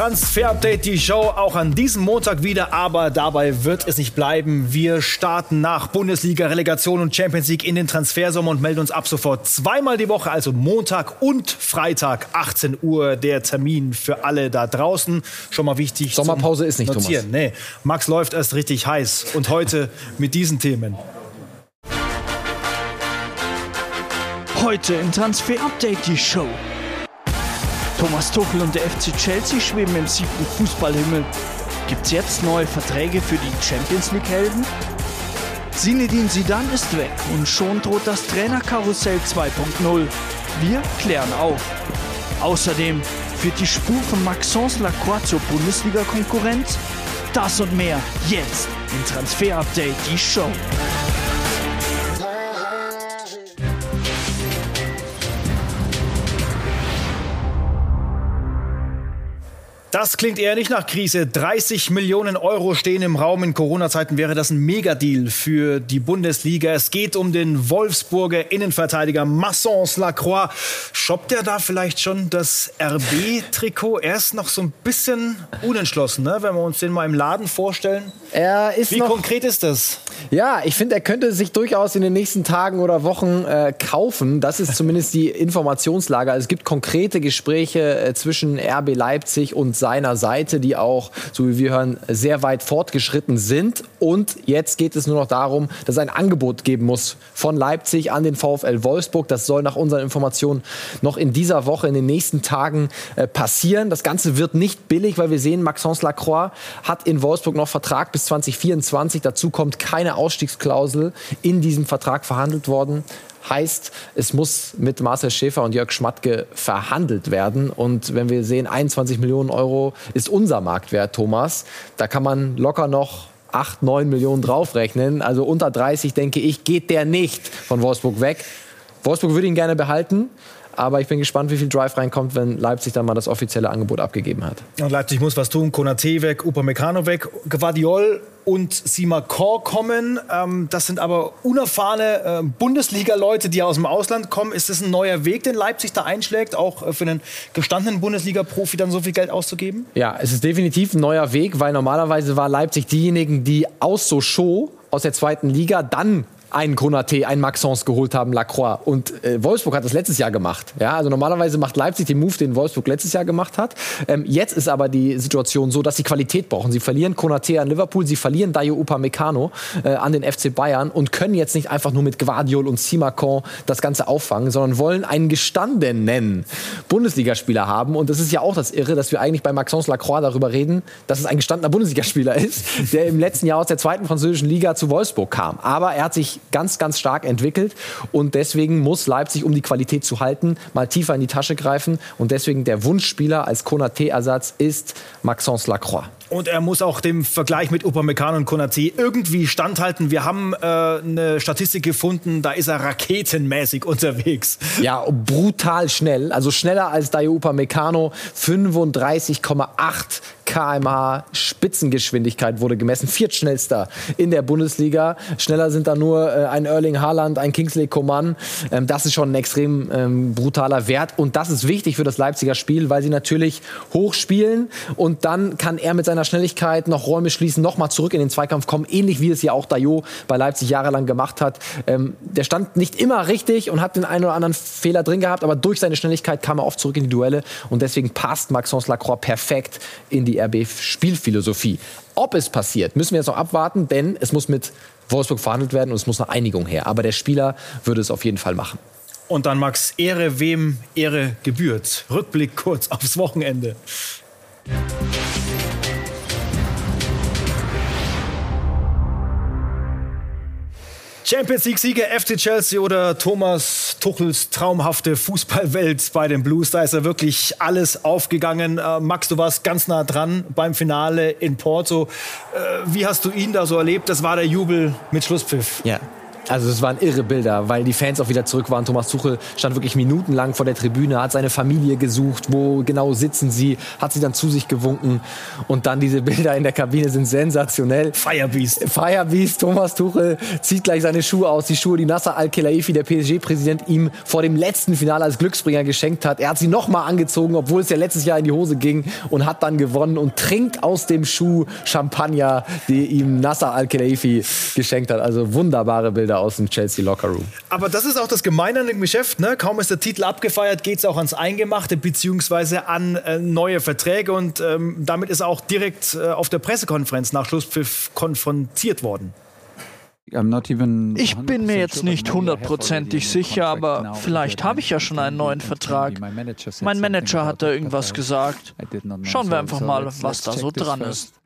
Transfer-Update, die Show auch an diesem Montag wieder, aber dabei wird es nicht bleiben. Wir starten nach Bundesliga, Relegation und Champions League in den Transfersommer und melden uns ab sofort zweimal die Woche, also Montag und Freitag, 18 Uhr, der Termin für alle da draußen. Schon mal wichtig. Sommerpause ist nicht, notieren. Thomas. Nee, Max läuft erst richtig heiß und heute mit diesen Themen. Heute im Transfer-Update die Show. Thomas Tuchel und der FC Chelsea schweben im siebten Fußballhimmel. Gibt's jetzt neue Verträge für die Champions League-Helden? Zinedine Zidane ist weg und schon droht das Trainerkarussell 2.0. Wir klären auf. Außerdem führt die Spur von Maxence Lacroix zur Bundesliga-Konkurrenz? Das und mehr jetzt in Transfer Update, die Show. Das klingt eher nicht nach Krise. 30 Millionen Euro stehen im Raum. In Corona-Zeiten wäre das ein Megadeal für die Bundesliga. Es geht um den Wolfsburger Innenverteidiger Massons Lacroix. Shoppt er da vielleicht schon das RB-Trikot? Er ist noch so ein bisschen unentschlossen, ne? wenn wir uns den mal im Laden vorstellen. Er ist Wie noch, konkret ist das? Ja, ich finde, er könnte sich durchaus in den nächsten Tagen oder Wochen äh, kaufen. Das ist zumindest die Informationslage. Also es gibt konkrete Gespräche äh, zwischen RB Leipzig und seiner Seite, die auch, so wie wir hören, sehr weit fortgeschritten sind. Und jetzt geht es nur noch darum, dass es ein Angebot geben muss von Leipzig an den VfL Wolfsburg. Das soll nach unseren Informationen noch in dieser Woche, in den nächsten Tagen äh, passieren. Das Ganze wird nicht billig, weil wir sehen, Maxence Lacroix hat in Wolfsburg noch Vertrag bis 2024. Dazu kommt keine Ausstiegsklausel in diesem Vertrag verhandelt worden. Heißt, es muss mit Marcel Schäfer und Jörg Schmatke verhandelt werden. Und wenn wir sehen, 21 Millionen Euro ist unser Marktwert, Thomas, da kann man locker noch 8, 9 Millionen draufrechnen. Also unter 30, denke ich, geht der nicht von Wolfsburg weg. Wolfsburg würde ihn gerne behalten. Aber ich bin gespannt, wie viel Drive reinkommt, wenn Leipzig dann mal das offizielle Angebot abgegeben hat. Und Leipzig muss was tun. Konate weg, Upamecano weg, Guardiol und Sima Kor kommen. Ähm, das sind aber unerfahrene äh, Bundesliga-Leute, die aus dem Ausland kommen. Ist das ein neuer Weg, den Leipzig da einschlägt, auch äh, für einen gestandenen Bundesliga-Profi dann so viel Geld auszugeben? Ja, es ist definitiv ein neuer Weg, weil normalerweise war Leipzig diejenigen, die aus so Show aus der zweiten Liga dann einen Konate, einen Maxence geholt haben, Lacroix. Und äh, Wolfsburg hat das letztes Jahr gemacht. Ja, also normalerweise macht Leipzig den Move, den Wolfsburg letztes Jahr gemacht hat. Ähm, jetzt ist aber die Situation so, dass sie Qualität brauchen. Sie verlieren Konate an Liverpool, sie verlieren Dayo Upamecano äh, an den FC Bayern und können jetzt nicht einfach nur mit Guardiol und Simacon das Ganze auffangen, sondern wollen einen gestandenen Bundesligaspieler haben. Und das ist ja auch das Irre, dass wir eigentlich bei Maxence Lacroix darüber reden, dass es ein gestandener Bundesligaspieler ist, der im letzten Jahr aus der zweiten französischen Liga zu Wolfsburg kam. Aber er hat sich ganz, ganz stark entwickelt. Und deswegen muss Leipzig, um die Qualität zu halten, mal tiefer in die Tasche greifen. Und deswegen der Wunschspieler als Konaté-Ersatz ist Maxence Lacroix. Und er muss auch dem Vergleich mit Upamecano und Konate irgendwie standhalten. Wir haben äh, eine Statistik gefunden, da ist er raketenmäßig unterwegs. Ja, brutal schnell. Also schneller als Dayo Upamecano. 35,8 km/h Spitzengeschwindigkeit wurde gemessen. Viertschnellster in der Bundesliga. Schneller sind da nur äh, ein Erling Haaland, ein Kingsley Coman. Ähm, das ist schon ein extrem ähm, brutaler Wert. Und das ist wichtig für das Leipziger Spiel, weil sie natürlich hoch spielen. Und dann kann er mit seiner Schnelligkeit noch Räume schließen, noch mal zurück in den Zweikampf kommen, ähnlich wie es ja auch Dayo bei Leipzig jahrelang gemacht hat. Ähm, der stand nicht immer richtig und hat den einen oder anderen Fehler drin gehabt, aber durch seine Schnelligkeit kam er oft zurück in die Duelle und deswegen passt Maxence Lacroix perfekt in die RB-Spielphilosophie. Ob es passiert, müssen wir jetzt noch abwarten, denn es muss mit Wolfsburg verhandelt werden und es muss eine Einigung her. Aber der Spieler würde es auf jeden Fall machen. Und dann Max, Ehre wem Ehre gebührt. Rückblick kurz aufs Wochenende. Champions League-Sieger FC Chelsea oder Thomas Tuchels traumhafte Fußballwelt bei den Blues. Da ist ja wirklich alles aufgegangen. Äh, Max, du warst ganz nah dran beim Finale in Porto. Äh, wie hast du ihn da so erlebt? Das war der Jubel mit Schlusspfiff. Ja, Also es waren irre Bilder, weil die Fans auch wieder zurück waren. Thomas Tuchel stand wirklich minutenlang vor der Tribüne, hat seine Familie gesucht, wo genau sitzen sie, hat sie dann zu sich gewunken und dann diese Bilder in der Kabine sind sensationell. Firebeast. Firebeast, Thomas Tuchel zieht gleich seine Schuhe aus, die Schuhe, die Nasser Al-Khelaifi, der PSG-Präsident, ihm vor dem letzten Finale als Glücksbringer geschenkt hat. Er hat sie nochmal angezogen, obwohl es ja letztes Jahr in die Hose ging und hat dann gewonnen und trinkt aus dem Schuh Champagner, die ihm Nasser Al-Khelaifi geschenkt hat. Also wunderbare Bilder aus dem Chelsea Locker Room. Aber das ist auch das Gemeine an dem Geschäft. Ne? Kaum ist der Titel abgefeiert, geht es auch ans Eingemachte beziehungsweise an äh, neue Verträge. Und ähm, damit ist er auch direkt äh, auf der Pressekonferenz nach Schlusspfiff konfrontiert worden. Ich bin mir jetzt nicht hundertprozentig sicher, aber vielleicht habe ich ja schon einen neuen Vertrag. Mein Manager hat da irgendwas gesagt. Schauen wir einfach mal, was da so dran ist.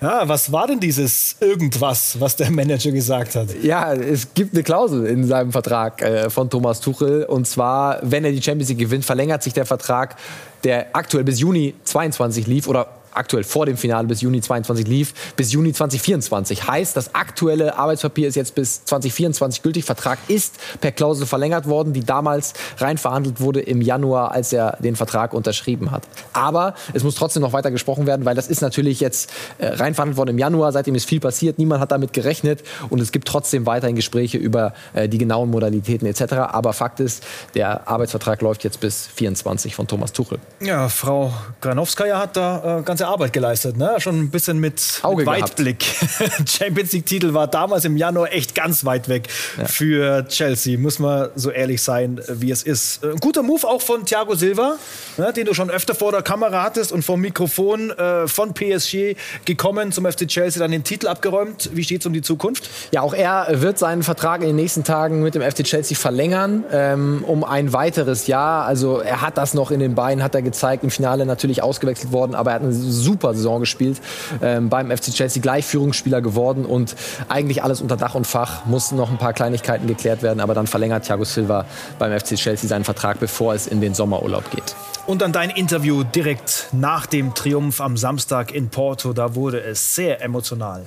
Ja, was war denn dieses irgendwas, was der Manager gesagt hat? Ja, es gibt eine Klausel in seinem Vertrag äh, von Thomas Tuchel. Und zwar, wenn er die Champions League gewinnt, verlängert sich der Vertrag, der aktuell bis Juni 22 lief oder aktuell vor dem Finale bis Juni 22 lief, bis Juni 2024. Heißt, das aktuelle Arbeitspapier ist jetzt bis 2024 gültig. Vertrag ist per Klausel verlängert worden, die damals rein verhandelt wurde im Januar, als er den Vertrag unterschrieben hat. Aber es muss trotzdem noch weiter gesprochen werden, weil das ist natürlich jetzt äh, rein verhandelt worden im Januar. Seitdem ist viel passiert. Niemand hat damit gerechnet und es gibt trotzdem weiterhin Gespräche über äh, die genauen Modalitäten etc. Aber Fakt ist, der Arbeitsvertrag läuft jetzt bis 24 von Thomas Tuchel. Ja, Frau Granowskaja hat da äh, ganze Arbeit geleistet, ne? Schon ein bisschen mit, Auge mit Weitblick. Champions League-Titel war damals im Januar echt ganz weit weg Ja. für Chelsea, muss man so ehrlich sein, wie es ist. Ein guter Move auch von Thiago Silva, ne? den du schon öfter vor der Kamera hattest und vom Mikrofon äh, von PSG gekommen zum FC Chelsea, dann den Titel abgeräumt. Wie steht es um die Zukunft? Ja, auch er wird seinen Vertrag in den nächsten Tagen mit dem FC Chelsea verlängern ähm, um ein weiteres Jahr. Also er hat das noch in den Beinen, hat er gezeigt. Im Finale natürlich ausgewechselt worden, aber er hat eine super Saison gespielt ähm, beim FC Chelsea, gleich Führungsspieler geworden und eigentlich alles unter Dach und Fach. Mussten noch ein paar Kleinigkeiten geklärt werden, aber dann verlängert Thiago Silva beim FC Chelsea seinen Vertrag, bevor es in den Sommerurlaub geht. Und dann dein Interview direkt nach dem Triumph am Samstag in Porto. Da wurde es sehr emotional.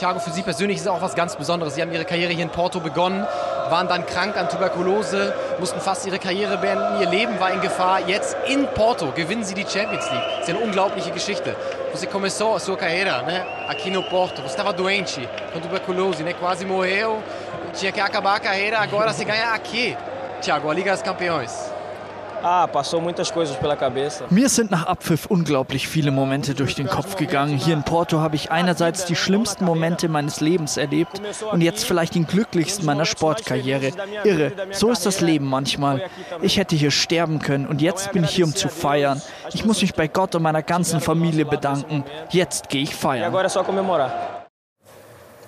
Thiago, für Sie persönlich ist es auch was ganz Besonderes. Sie haben Ihre Karriere hier in Porto begonnen, waren dann krank an Tuberkulose, mussten fast Ihre Karriere beenden, Ihr Leben war in Gefahr. Jetzt in Porto gewinnen Sie die Champions League. Das ist eine unglaubliche Geschichte. Você começou a sua carreira né, aqui no Porto, você estava doente com tuberculose, né, quase morreu, tinha que acabar a carreira, agora você ganha aqui, Thiago, a Liga dos Campeões. Ah, passou muitas coisas pela cabeça. Mir sind nach Abpfiff unglaublich viele Momente durch den Kopf gegangen. Hier in Porto habe ich einerseits die schlimmsten Momente meines Lebens erlebt und jetzt vielleicht den glücklichsten meiner Sportkarriere. Irre, so ist das Leben manchmal. Ich hätte hier sterben können und jetzt bin ich hier, um zu feiern. Ich muss mich bei Gott und meiner ganzen Familie bedanken. Jetzt gehe ich E feiern. comemorar.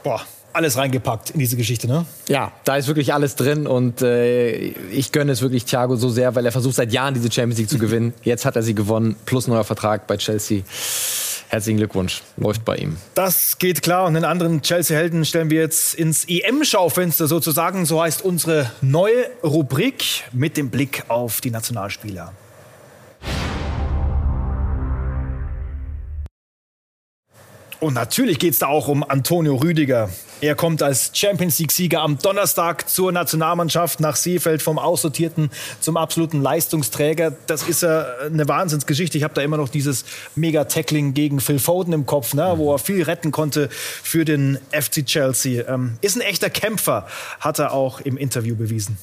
Boah, alles reingepackt in diese Geschichte, ne? Ja, da ist wirklich alles drin und äh, ich gönne es wirklich Thiago so sehr, weil er versucht seit Jahren diese Champions League zu gewinnen. Jetzt hat er sie gewonnen, plus neuer Vertrag bei Chelsea. Herzlichen Glückwunsch, läuft bei ihm. Das geht klar. Und den anderen Chelsea-Helden stellen wir jetzt ins EM-Schaufenster sozusagen. So heißt unsere neue Rubrik mit dem Blick auf die Nationalspieler. Und natürlich geht es da auch um Antonio Rüdiger. Er kommt als Champions League-Sieger am Donnerstag zur Nationalmannschaft nach Seefeld vom Aussortierten zum absoluten Leistungsträger. Das ist ja eine Wahnsinnsgeschichte. Ich habe da immer noch dieses Mega-Tackling gegen Phil Foden im Kopf, ne, wo er viel retten konnte für den FC Chelsea. Ähm, ist ein echter Kämpfer, hat er auch im Interview bewiesen.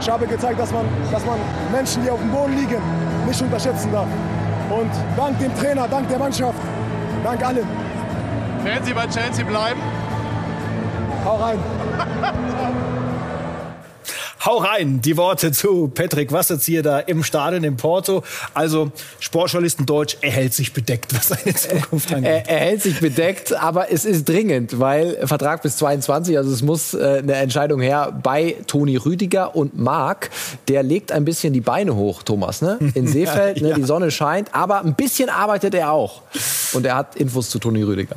Ich habe gezeigt, dass man, dass man Menschen, die auf dem Boden liegen, nicht unterschätzen darf. Und dank dem Trainer, dank der Mannschaft, dank allem. Werden Sie bei Chelsea bleiben? Hau rein. Hau rein, die Worte zu Patrick Wasserzieher da im Stadion in Porto. Also Sportjournalisten Deutsch, er hält sich bedeckt, was seine Zukunft angeht. Er, er hält sich bedeckt, aber es ist dringend, weil Vertrag bis 22, also es muss äh, eine Entscheidung her bei Toni Rüdiger und Marc. Der legt ein bisschen die Beine hoch, Thomas, ne? In Seefeld, ne? Ja. die Sonne scheint, aber ein bisschen arbeitet er auch. Und er hat Infos zu Toni Rüdiger.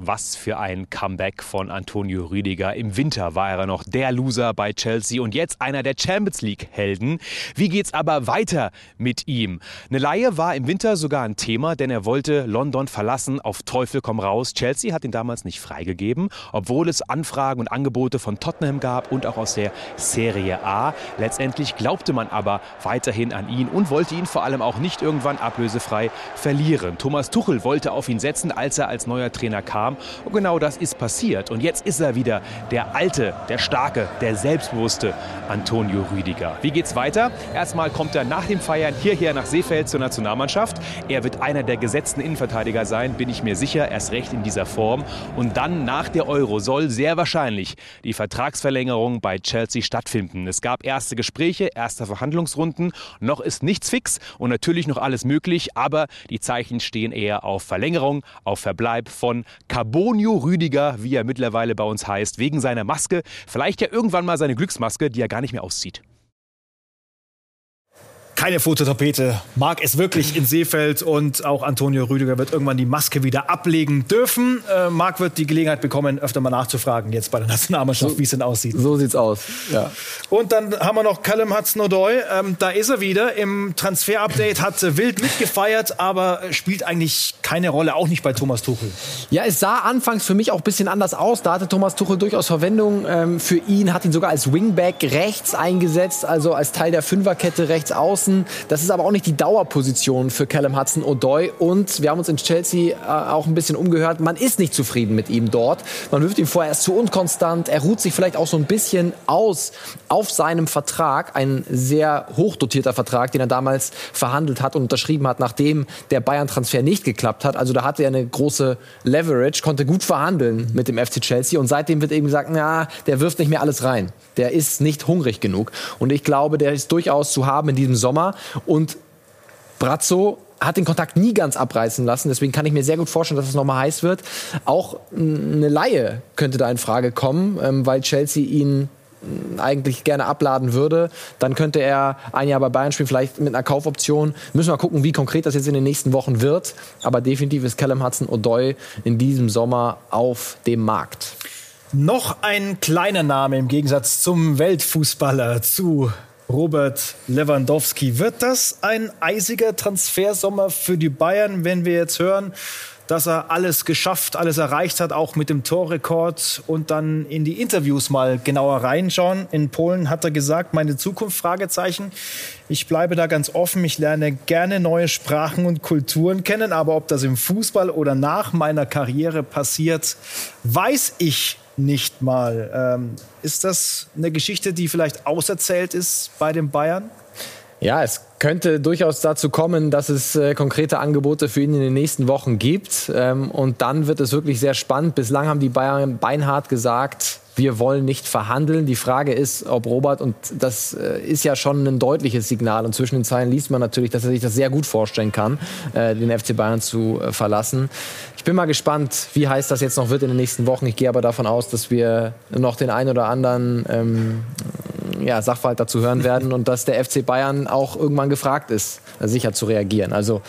Was für ein Comeback von Antonio Rüdiger. Im Winter war er noch der Loser bei Chelsea und jetzt einer der Champions League-Helden. Wie geht's aber weiter mit ihm? Eine Laie war im Winter sogar ein Thema, denn er wollte London verlassen. Auf Teufel komm raus. Chelsea hat ihn damals nicht freigegeben, obwohl es Anfragen und Angebote von Tottenham gab und auch aus der Serie A. Letztendlich glaubte man aber weiterhin an ihn und wollte ihn vor allem auch nicht irgendwann ablösefrei verlieren. Thomas Tuchel wollte auf ihn setzen, als er als neuer Trainer kam kam. Und genau das ist passiert. Und jetzt ist er wieder der alte, der starke, der selbstbewusste Antonio Rüdiger. Wie geht's weiter? Erstmal kommt er nach dem Feiern hierher nach Seefeld zur Nationalmannschaft. Er wird einer der gesetzten Innenverteidiger sein, bin ich mir sicher, erst recht in dieser Form. Und dann nach der Euro soll sehr wahrscheinlich die Vertragsverlängerung bei Chelsea stattfinden. Es gab erste Gespräche, erste Verhandlungsrunden. Noch ist nichts fix und natürlich noch alles möglich, aber die Zeichen stehen eher auf Verlängerung, auf Verbleib von Carbonio Rüdiger, wie er mittlerweile bei uns heißt, wegen seiner Maske. Vielleicht ja irgendwann mal seine Glücksmaske, die er gar nicht mehr auszieht keine Fototapete. Mag es wirklich in Seefeld und auch Antonio Rüdiger wird irgendwann die Maske wieder ablegen dürfen. Äh, Marc wird die Gelegenheit bekommen, öfter mal nachzufragen jetzt bei der Nationalmannschaft, so, wie es denn aussieht. So sieht's aus. Ja. Und dann haben wir noch Callum Hudson-Odoi. Ähm, da ist er wieder. Im Transfer-Update hat wild mitgefeiert, aber spielt eigentlich keine Rolle, auch nicht bei Thomas Tuchel. Ja, es sah anfangs für mich auch ein bisschen anders aus. Da hatte Thomas Tuchel durchaus Verwendung ähm, für ihn, hat ihn sogar als Wingback rechts eingesetzt, also als Teil der Fünferkette rechts außen. Hudson. Das ist aber auch nicht die Dauerposition für Callum Hudson O'Doy. Und wir haben uns in Chelsea äh, auch ein bisschen umgehört. Man ist nicht zufrieden mit ihm dort. Man wirft ihn vor, er ist zu unkonstant. Er ruht sich vielleicht auch so ein bisschen aus auf seinem Vertrag. Ein sehr hochdotierter Vertrag, den er damals verhandelt hat und unterschrieben hat, nachdem der Bayern-Transfer nicht geklappt hat. Also da hatte er eine große Leverage, konnte gut verhandeln mit dem FC Chelsea. Und seitdem wird eben gesagt, na, der wirft nicht mehr alles rein. Der ist nicht hungrig genug. Und ich glaube, der ist durchaus zu haben in diesem Sommer. Sommer. Und Brazzo hat den Kontakt nie ganz abreißen lassen. Deswegen kann ich mir sehr gut vorstellen, dass es nochmal heiß wird. Auch eine Laie könnte da in Frage kommen, ähm, weil Chelsea ihn eigentlich gerne abladen würde, dann könnte er ein Jahr bei Bayern spielen, vielleicht mit einer Kaufoption. Müssen wir gucken, wie konkret das jetzt in den nächsten Wochen wird. Aber definitiv ist Callum Hudson-Odoi in diesem Sommer auf dem Markt. Noch ein kleiner Name im Gegensatz zum Weltfußballer, zu Robert Lewandowski. Wird das ein eisiger Transfersommer für die Bayern, wenn wir jetzt hören, dass er alles geschafft, alles erreicht hat, auch mit dem Torrekord und dann in die Interviews mal genauer reinschauen. In Polen hat er gesagt, meine Zukunft, Fragezeichen. Ich bleibe da ganz offen. Ich lerne gerne neue Sprachen und Kulturen kennen, aber ob das im Fußball oder nach meiner Karriere passiert, weiß ich nicht mal. Ähm, ist das eine Geschichte, die vielleicht auserzählt ist bei den Bayern? Ja, es könnte durchaus dazu kommen, dass es äh, konkrete Angebote für ihn in den nächsten Wochen gibt. Ähm, und dann wird es wirklich sehr spannend. Bislang haben die Bayern beinhart gesagt, wir wollen nicht verhandeln. Die Frage ist, ob Robert, und das äh, ist ja schon ein deutliches Signal, und zwischen den Zeilen liest man natürlich, dass er sich das sehr gut vorstellen kann, äh, den FC Bayern zu äh, verlassen. Ich bin mal gespannt, wie heiß das jetzt noch wird in den nächsten Wochen. Ich gehe aber davon aus, dass wir noch den einen oder anderen ähm, ja, Sachverhalt dazu hören werden und dass der FC Bayern auch irgendwann gefragt ist, sicher zu reagieren. Also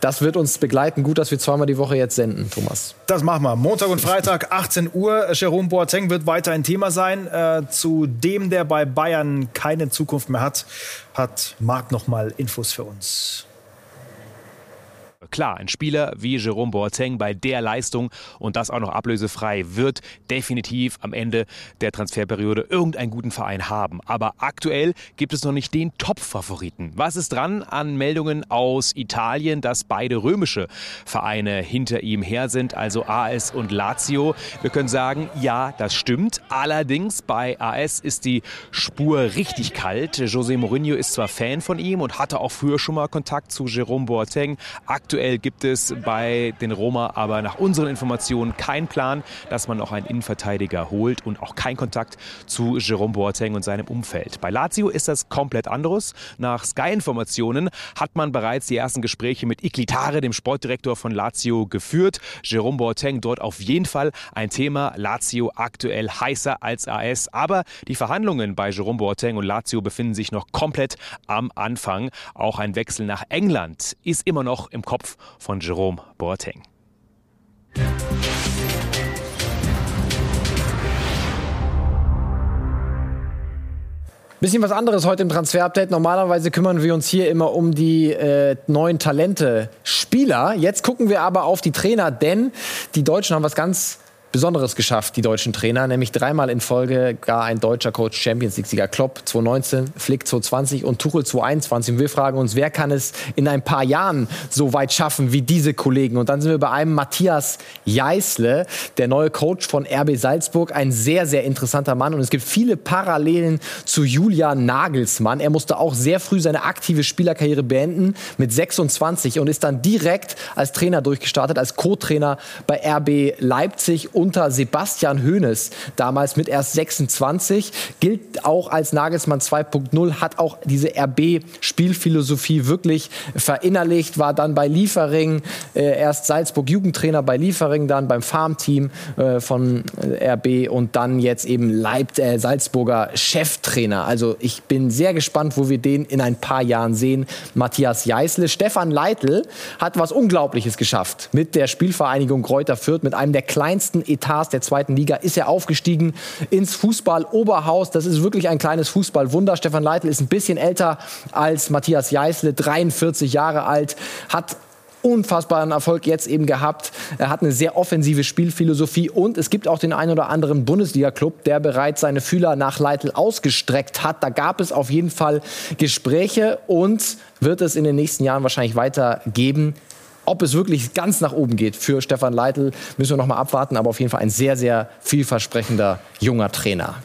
das wird uns begleiten. Gut, dass wir zweimal die Woche jetzt senden, Thomas. Das machen wir. Montag und Freitag, 18 Uhr. Jerome Boateng wird weiter ein Thema sein. Äh, zu dem, der bei Bayern keine Zukunft mehr hat, hat Marc noch mal Infos für uns. Klar, ein Spieler wie Jerome Boateng bei der Leistung und das auch noch ablösefrei wird definitiv am Ende der Transferperiode irgendeinen guten Verein haben. Aber aktuell gibt es noch nicht den Top-Favoriten. Was ist dran an Meldungen aus Italien, dass beide römische Vereine hinter ihm her sind, also AS und Lazio? Wir können sagen, ja, das stimmt. Allerdings bei AS ist die Spur richtig kalt. José Mourinho ist zwar Fan von ihm und hatte auch früher schon mal Kontakt zu Jerome Boateng. Aktuell Aktuell gibt es bei den Roma aber nach unseren Informationen keinen Plan, dass man noch einen Innenverteidiger holt und auch kein Kontakt zu Jerome Boateng und seinem Umfeld. Bei Lazio ist das komplett anderes. Nach Sky-Informationen hat man bereits die ersten Gespräche mit Iklitare, dem Sportdirektor von Lazio, geführt. Jerome Boateng dort auf jeden Fall ein Thema. Lazio aktuell heißer als AS. Aber die Verhandlungen bei Jerome Boateng und Lazio befinden sich noch komplett am Anfang. Auch ein Wechsel nach England ist immer noch im Kopf Kopf von Jerome Boateng. Bisschen was anderes heute im Transfer-Update. Normalerweise kümmern wir uns hier immer um die äh, neuen Talente Spieler. Jetzt gucken wir aber auf die Trainer, denn die Deutschen haben was ganz Besonderes geschafft, die deutschen Trainer, nämlich dreimal in Folge gar ein deutscher Coach Champions League-Sieger. Klopp 2019, Flick 2020 und Tuchel 2021. Und wir fragen uns, wer kann es in ein paar Jahren so weit schaffen wie diese Kollegen? Und dann sind wir bei einem Matthias Jeißle, der neue Coach von RB Salzburg. Ein sehr, sehr interessanter Mann. Und es gibt viele Parallelen zu Julian Nagelsmann. Er musste auch sehr früh seine aktive Spielerkarriere beenden mit 26 und ist dann direkt als Trainer durchgestartet, als Co-Trainer bei RB Leipzig unter Sebastian Hoeneß, damals mit erst 26, gilt auch als Nagelsmann 2.0, hat auch diese RB-Spielphilosophie wirklich verinnerlicht, war dann bei Liefering, äh, erst Salzburg Jugendtrainer bei Liefering, dann beim Farmteam äh, von äh, RB und dann jetzt eben Leib äh, Salzburger Cheftrainer. Also ich bin sehr gespannt, wo wir den in ein paar Jahren sehen. Matthias Jeißle, Stefan Leitl hat was Unglaubliches geschafft mit der Spielvereinigung Kräuter Fürth, mit einem der kleinsten Etats der zweiten Liga ist er aufgestiegen ins Fußball-Oberhaus. Das ist wirklich ein kleines Fußballwunder. Stefan Leitl ist ein bisschen älter als Matthias Jeißle, 43 Jahre alt, hat unfassbaren Erfolg jetzt eben gehabt. Er hat eine sehr offensive Spielphilosophie und es gibt auch den einen oder anderen Bundesliga-Club, der bereits seine Fühler nach Leitl ausgestreckt hat. Da gab es auf jeden Fall Gespräche und wird es in den nächsten Jahren wahrscheinlich weitergeben. Ob es wirklich ganz nach oben geht für Stefan Leitl, müssen wir noch mal abwarten. Aber auf jeden Fall ein sehr, sehr vielversprechender junger Trainer.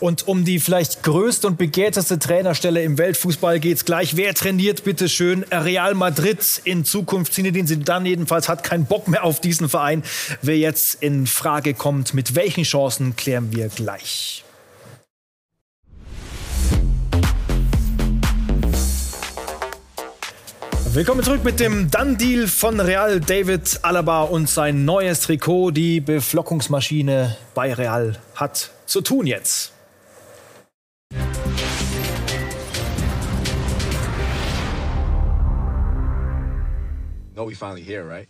Und um die vielleicht größte und begehrteste Trainerstelle im Weltfußball geht es gleich. Wer trainiert bitte schön Real Madrid in Zukunft? Zinedine Zidane jedenfalls hat keinen Bock mehr auf diesen Verein. Wer jetzt in Frage kommt, mit welchen Chancen klären wir gleich. Willkommen zurück mit dem Done-Deal von Real. David Alaba und sein neues Trikot. Die Beflockungsmaschine bei Real hat zu tun jetzt. No, we finally here, right?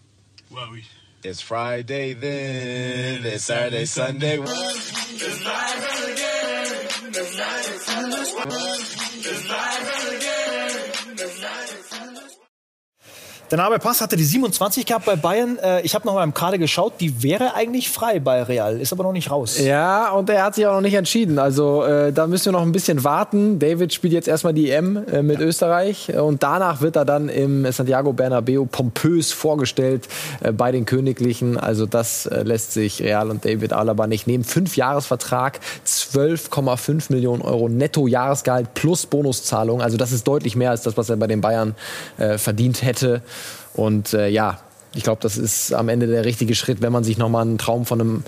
Well, we. It's Friday then. It's Saturday, Sunday. It's live again. It's live again. Der Name Pass hatte die 27 gehabt bei Bayern. Äh, ich habe noch mal im Kader geschaut. Die wäre eigentlich frei bei Real, ist aber noch nicht raus. Ja, und er hat sich auch noch nicht entschieden. Also äh, da müssen wir noch ein bisschen warten. David spielt jetzt erstmal die EM äh, mit ja. Österreich und danach wird er dann im Santiago Bernabeu pompös vorgestellt äh, bei den Königlichen. Also das äh, lässt sich Real und David Alaba nicht nehmen. Fünf Jahresvertrag, 12,5 Millionen Euro Netto-Jahresgehalt plus Bonuszahlung. Also das ist deutlich mehr als das, was er bei den Bayern äh, verdient hätte. Und äh, ja, ich glaube, das ist am Ende der richtige Schritt, wenn man sich nochmal einen Traum von einem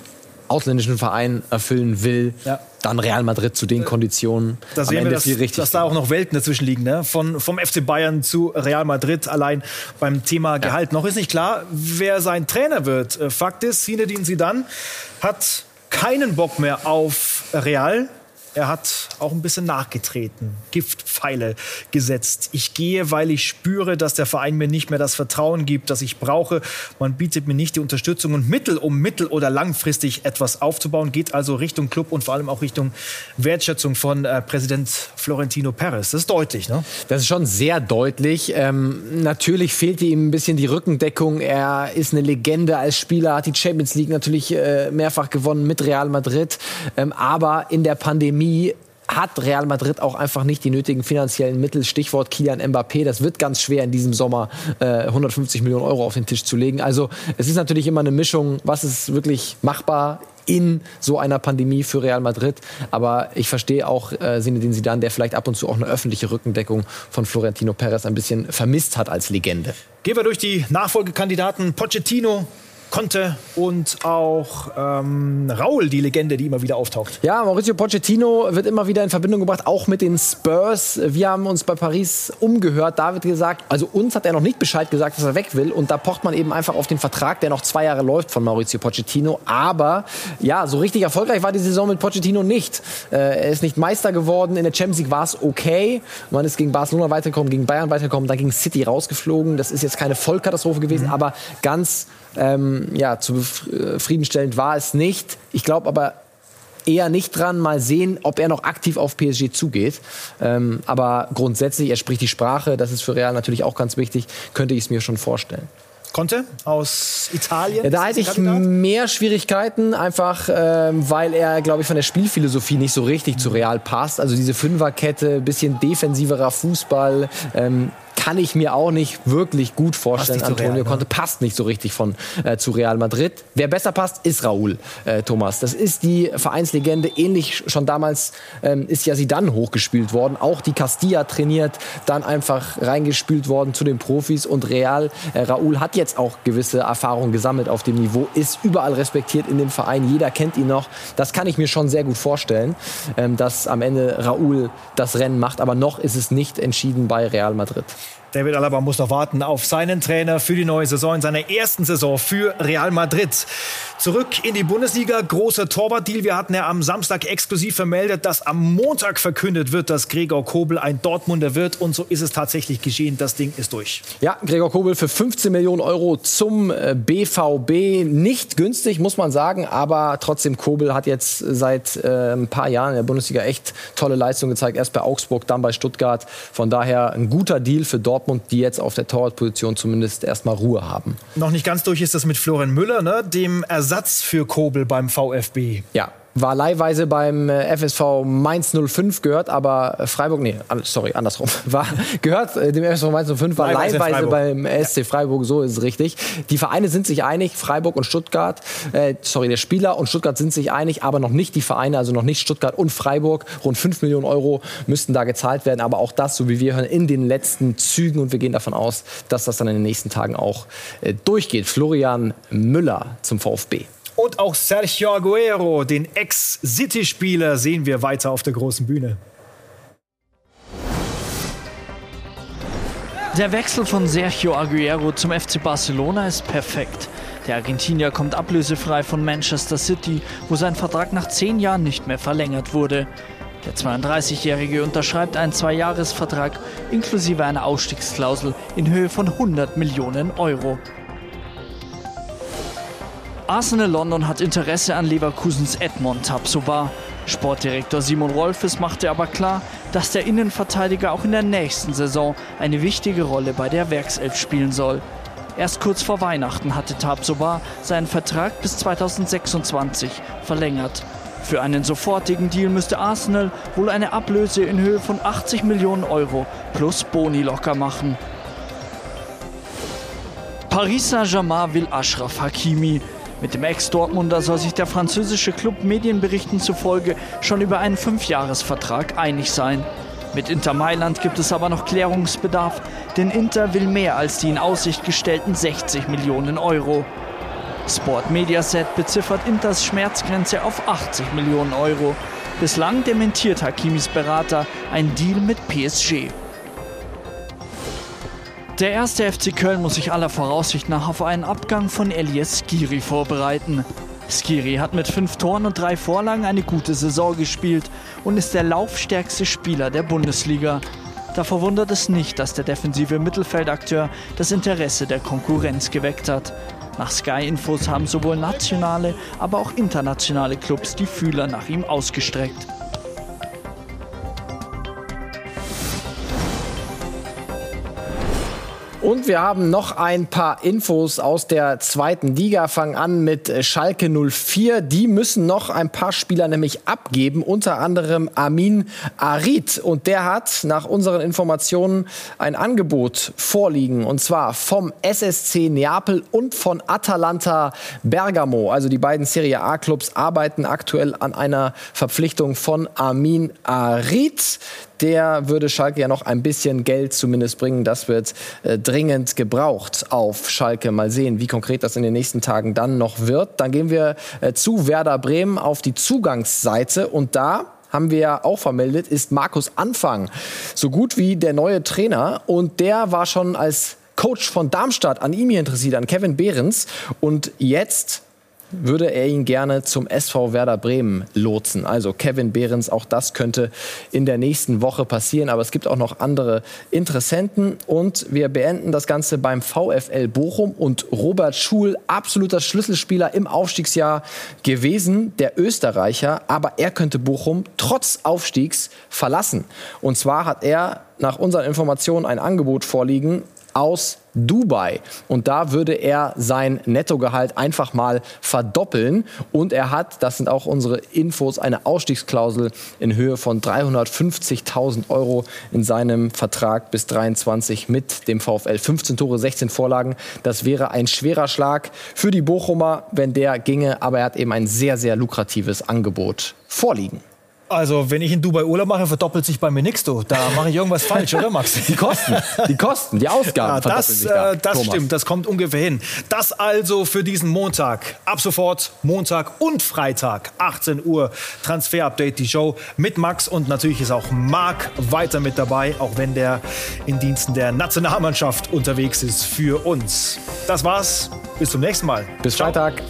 ausländischen Verein erfüllen will, ja. dann Real Madrid zu den Konditionen. Da sehen wir, dass, dass da auch noch Welten dazwischen liegen. Ne? Von, vom FC Bayern zu Real Madrid allein beim Thema Gehalt. Ja. Noch ist nicht klar, wer sein Trainer wird. Äh, Fakt ist, Zinedine Zidane hat keinen Bock mehr auf Real. Er hat auch ein bisschen nachgetreten, Giftpfeile gesetzt. Ich gehe, weil ich spüre, dass der Verein mir nicht mehr das Vertrauen gibt, das ich brauche. Man bietet mir nicht die Unterstützung und Mittel, um mittel- oder langfristig etwas aufzubauen. Geht also Richtung Club und vor allem auch Richtung Wertschätzung von äh, Präsident Florentino Perez. Das ist deutlich, ne? Das ist schon sehr deutlich. Ähm, natürlich fehlt ihm ein bisschen die Rückendeckung. Er ist eine Legende als Spieler, hat die Champions League natürlich äh, mehrfach gewonnen mit Real Madrid. Ähm, aber in der Pandemie Pandemie hat Real Madrid auch einfach nicht die nötigen finanziellen Mittel. Stichwort Kilian Mbappé. Das wird ganz schwer in diesem Sommer äh, 150 Millionen Euro auf den Tisch zu legen. Also es ist natürlich immer eine Mischung, was ist wirklich machbar in so einer Pandemie für Real Madrid. Aber ich verstehe auch äh, Zinedine Zidane, der vielleicht ab und zu auch eine öffentliche Rückendeckung von Florentino Perez ein bisschen vermisst hat als Legende. Gehen wir durch die Nachfolgekandidaten. Pochettino, konnte und auch ähm, Raul, die Legende, die immer wieder auftaucht. Ja, Maurizio Pochettino wird immer wieder in Verbindung gebracht, auch mit den Spurs. Wir haben uns bei Paris umgehört. Da wird gesagt, also uns hat er noch nicht Bescheid gesagt, dass er weg will. Und da pocht man eben einfach auf den Vertrag, der noch zwei Jahre läuft von Maurizio Pochettino. Aber ja, so richtig erfolgreich war die Saison mit Pochettino nicht. Äh, er ist nicht Meister geworden. In der Champions League war es okay. Man ist gegen Barcelona weitergekommen, gegen Bayern weitergekommen, dann gegen City rausgeflogen. Das ist jetzt keine Vollkatastrophe gewesen, mhm. aber ganz ähm, ja, zufriedenstellend war es nicht. Ich glaube aber, eher nicht dran. Mal sehen, ob er noch aktiv auf PSG zugeht. Ähm, aber grundsätzlich, er spricht die Sprache, das ist für Real natürlich auch ganz wichtig, könnte ich es mir schon vorstellen. Conte aus Italien. Ja, da hätte ich mehr Schwierigkeiten, einfach ähm, weil er, glaube ich, von der Spielphilosophie nicht so richtig zu Real passt. Also diese Fünferkette, bisschen defensiverer Fußball. Ähm, kann ich mir auch nicht wirklich gut vorstellen. Antonio Real, ne? Conte passt nicht so richtig von äh, zu Real Madrid. Wer besser passt, ist Raúl äh, Thomas. Das ist die Vereinslegende. Ähnlich schon damals ähm, ist ja sie dann hochgespielt worden. Auch die Castilla trainiert, dann einfach reingespielt worden zu den Profis. Und Real, äh, Raúl hat jetzt auch gewisse Erfahrungen gesammelt auf dem Niveau, ist überall respektiert in dem Verein. Jeder kennt ihn noch. Das kann ich mir schon sehr gut vorstellen, ähm, dass am Ende Raúl das Rennen macht. Aber noch ist es nicht entschieden bei Real Madrid. David Alaba muss noch warten auf seinen Trainer für die neue Saison, in seiner ersten Saison für Real Madrid. Zurück in die Bundesliga, großer Torwartdeal. Wir hatten ja am Samstag exklusiv vermeldet, dass am Montag verkündet wird, dass Gregor Kobel ein Dortmunder wird. Und so ist es tatsächlich geschehen. Das Ding ist durch. Ja, Gregor Kobel für 15 Millionen Euro zum BVB. Äh, Nicht günstig, muss man sagen. Aber trotzdem, Kobel hat jetzt seit äh, ein paar Jahren in der Bundesliga echt tolle Leistungen gezeigt. Erst bei Augsburg, dann bei Stuttgart. Von daher ein guter Deal für Dortmund. Dortmund, die jetzt auf der Torwartposition zumindest erstmal Ruhe haben. Noch nicht ganz durch ist das mit Florian Müller, ne? dem Ersatz für Kobel beim VfB. Ja, war leihweise beim äh, FSV Mainz 05 gehört, aber äh, Freiburg, nee, sorry, andersrum, war gehört äh, dem FSV Mainz 05, war leihweise, leihweise beim SC Freiburg, so ist es richtig. Die Vereine sind sich einig, Freiburg und Stuttgart, äh, sorry, der Spieler und Stuttgart sind sich einig, aber noch nicht die Vereine, also noch nicht Stuttgart und Freiburg. Rund 5 Millionen Euro müssten da gezahlt werden, aber auch das, so wie wir hören, in den letzten Zügen und wir gehen davon aus, dass das dann in den nächsten Tagen auch äh, durchgeht. Florian Müller zum VfB. Und auch Sergio Aguero, den Ex-City-Spieler, sehen wir weiter auf der großen Bühne. Der Wechsel von Sergio Aguero zum FC Barcelona ist perfekt. Der Argentinier kommt ablösefrei von Manchester City, wo sein Vertrag nach zehn Jahren nicht mehr verlängert wurde. Der 32-Jährige unterschreibt einen Zweijahresvertrag inklusive einer Ausstiegsklausel in Höhe von 100 Millionen Euro. Arsenal London hat Interesse an Leverkusens Edmond Tapsoba. Sportdirektor Simon Rolfes machte aber klar, dass der Innenverteidiger auch in der nächsten Saison eine wichtige Rolle bei der Werkself spielen soll. Erst kurz vor Weihnachten hatte Tabsoba seinen Vertrag bis 2026 verlängert. Für einen sofortigen Deal müsste Arsenal wohl eine Ablöse in Höhe von 80 Millionen Euro plus Boni locker machen. Paris Saint-Germain will Ashraf Hakimi. Mit dem Ex-Dortmunder soll sich der französische Club Medienberichten zufolge schon über einen Fünfjahresvertrag einig sein. Mit Inter Mailand gibt es aber noch Klärungsbedarf, denn Inter will mehr als die in Aussicht gestellten 60 Millionen Euro. Sport Mediaset beziffert Inters Schmerzgrenze auf 80 Millionen Euro. Bislang dementiert Hakimis Berater ein Deal mit PSG. Der erste FC Köln muss sich aller Voraussicht nach auf einen Abgang von Elias Skiri vorbereiten. Skiri hat mit fünf Toren und drei Vorlagen eine gute Saison gespielt und ist der laufstärkste Spieler der Bundesliga. Da verwundert es nicht, dass der defensive Mittelfeldakteur das Interesse der Konkurrenz geweckt hat. Nach Sky-Infos haben sowohl nationale, aber auch internationale Clubs die Fühler nach ihm ausgestreckt. Und wir haben noch ein paar Infos aus der zweiten Liga. Fangen an mit Schalke 04. Die müssen noch ein paar Spieler nämlich abgeben, unter anderem Amin Arid. Und der hat nach unseren Informationen ein Angebot vorliegen. Und zwar vom SSC Neapel und von Atalanta Bergamo. Also die beiden Serie A-Clubs arbeiten aktuell an einer Verpflichtung von Amin Arid der würde Schalke ja noch ein bisschen Geld zumindest bringen. Das wird äh, dringend gebraucht auf Schalke. Mal sehen, wie konkret das in den nächsten Tagen dann noch wird. Dann gehen wir äh, zu Werder Bremen auf die Zugangsseite und da haben wir ja auch vermeldet, ist Markus Anfang so gut wie der neue Trainer und der war schon als Coach von Darmstadt an ihm hier interessiert, an Kevin Behrens und jetzt würde er ihn gerne zum SV Werder Bremen lotsen. Also Kevin Behrens, auch das könnte in der nächsten Woche passieren. Aber es gibt auch noch andere Interessenten. Und wir beenden das Ganze beim VfL Bochum und Robert Schul, absoluter Schlüsselspieler im Aufstiegsjahr gewesen, der Österreicher. Aber er könnte Bochum trotz Aufstiegs verlassen. Und zwar hat er nach unseren Informationen ein Angebot vorliegen aus Dubai. Und da würde er sein Nettogehalt einfach mal verdoppeln. Und er hat, das sind auch unsere Infos, eine Ausstiegsklausel in Höhe von 350.000 Euro in seinem Vertrag bis 23 mit dem VfL. 15 Tore, 16 Vorlagen. Das wäre ein schwerer Schlag für die Bochumer, wenn der ginge. Aber er hat eben ein sehr, sehr lukratives Angebot vorliegen. Also, wenn ich in Dubai Urlaub mache, verdoppelt sich bei mir nichts, du. Da mache ich irgendwas falsch, oder Max? Die Kosten, die Kosten, die Ausgaben ja, verdoppeln das, sich da. äh, das Thomas. stimmt, das kommt ungefähr hin. Das also für diesen Montag. Ab sofort Montag und Freitag, 18 Uhr, Transfer-Update, die Show mit Max. Und natürlich ist auch Marc weiter mit dabei, auch wenn der in Diensten der Nationalmannschaft unterwegs ist für uns. Das war's. Bis zum nächsten Mal. Bis Freitag.